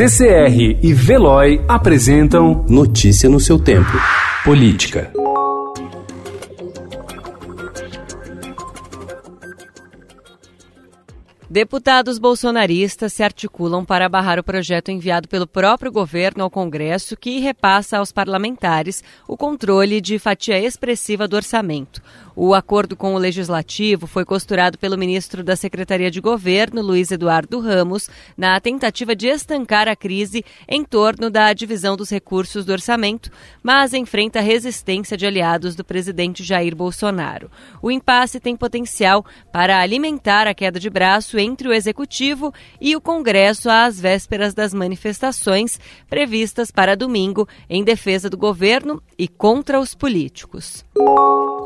CCR e Veloy apresentam Notícia no seu tempo. Política. Deputados bolsonaristas se articulam para barrar o projeto enviado pelo próprio governo ao Congresso que repassa aos parlamentares o controle de fatia expressiva do orçamento. O acordo com o Legislativo foi costurado pelo ministro da Secretaria de Governo, Luiz Eduardo Ramos, na tentativa de estancar a crise em torno da divisão dos recursos do orçamento, mas enfrenta resistência de aliados do presidente Jair Bolsonaro. O impasse tem potencial para alimentar a queda de braço entre o Executivo e o Congresso às vésperas das manifestações previstas para domingo em defesa do governo e contra os políticos.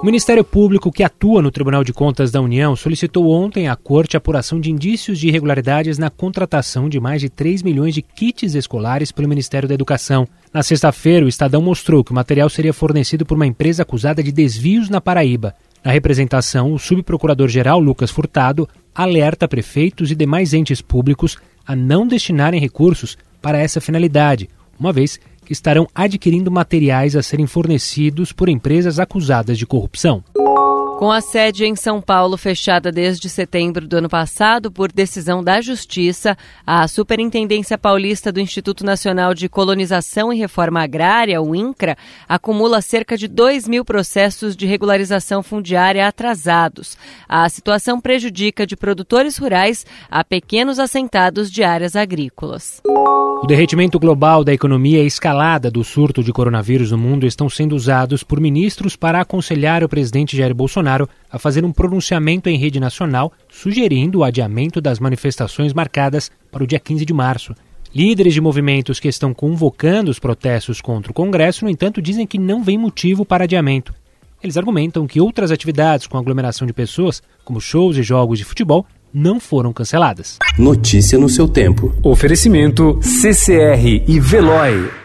O Ministério Público, que atua no Tribunal de Contas da União, solicitou ontem à Corte a apuração de indícios de irregularidades na contratação de mais de 3 milhões de kits escolares pelo Ministério da Educação. Na sexta-feira, o Estadão mostrou que o material seria fornecido por uma empresa acusada de desvios na Paraíba. Na representação, o subprocurador-geral Lucas Furtado alerta prefeitos e demais entes públicos a não destinarem recursos para essa finalidade, uma vez que estarão adquirindo materiais a serem fornecidos por empresas acusadas de corrupção. Com a sede em São Paulo fechada desde setembro do ano passado por decisão da Justiça, a Superintendência Paulista do Instituto Nacional de Colonização e Reforma Agrária, o INCRA, acumula cerca de 2 mil processos de regularização fundiária atrasados. A situação prejudica de produtores rurais a pequenos assentados de áreas agrícolas. O derretimento global da economia e a escalada do surto de coronavírus no mundo estão sendo usados por ministros para aconselhar o presidente Jair Bolsonaro a fazer um pronunciamento em rede nacional sugerindo o adiamento das manifestações marcadas para o dia 15 de março. Líderes de movimentos que estão convocando os protestos contra o Congresso, no entanto, dizem que não vem motivo para adiamento. Eles argumentam que outras atividades com aglomeração de pessoas, como shows e jogos de futebol, não foram canceladas. Notícia no seu tempo. Oferecimento CCR e Veloy.